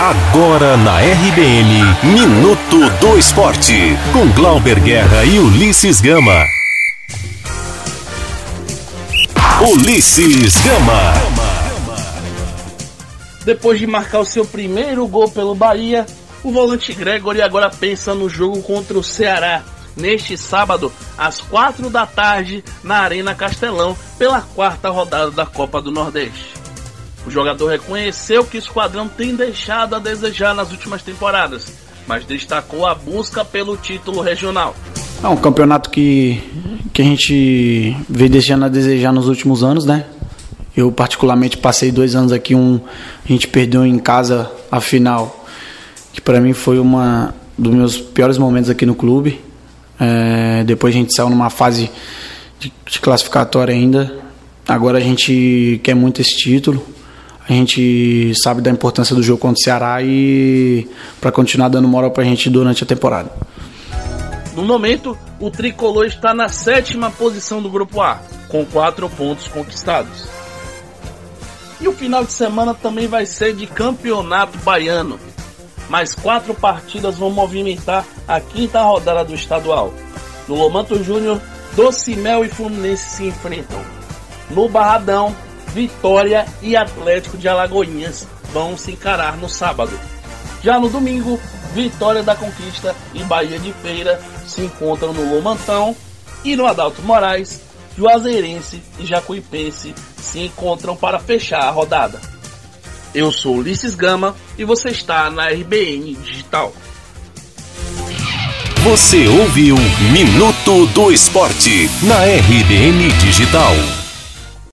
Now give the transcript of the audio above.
Agora na RBN, Minuto do Esporte, com Glauber Guerra e Ulisses Gama. Ulisses Gama. Depois de marcar o seu primeiro gol pelo Bahia, o volante Gregory agora pensa no jogo contra o Ceará, neste sábado, às quatro da tarde, na Arena Castelão, pela quarta rodada da Copa do Nordeste. O jogador reconheceu que o esquadrão tem deixado a desejar nas últimas temporadas, mas destacou a busca pelo título regional. É um campeonato que, que a gente veio deixando a desejar nos últimos anos, né? Eu particularmente passei dois anos aqui, um a gente perdeu em casa a final, que para mim foi uma dos meus piores momentos aqui no clube. É, depois a gente saiu numa fase de, de classificatória ainda. Agora a gente quer muito esse título. A gente sabe da importância do jogo contra o Ceará e para continuar dando moral para a gente durante a temporada. No momento, o tricolor está na sétima posição do grupo A, com quatro pontos conquistados. E o final de semana também vai ser de campeonato baiano. Mais quatro partidas vão movimentar a quinta rodada do estadual. No Lomanto Júnior, Docimel e Fluminense se enfrentam. No Barradão, Vitória e Atlético de Alagoinhas vão se encarar no sábado. Já no domingo, Vitória da Conquista e Bahia de Feira se encontram no Lomantão e no Adalto Moraes, Juazeirense e Jacuipense se encontram para fechar a rodada. Eu sou Ulisses Gama e você está na RBN Digital. Você ouviu Minuto do Esporte na RBN Digital.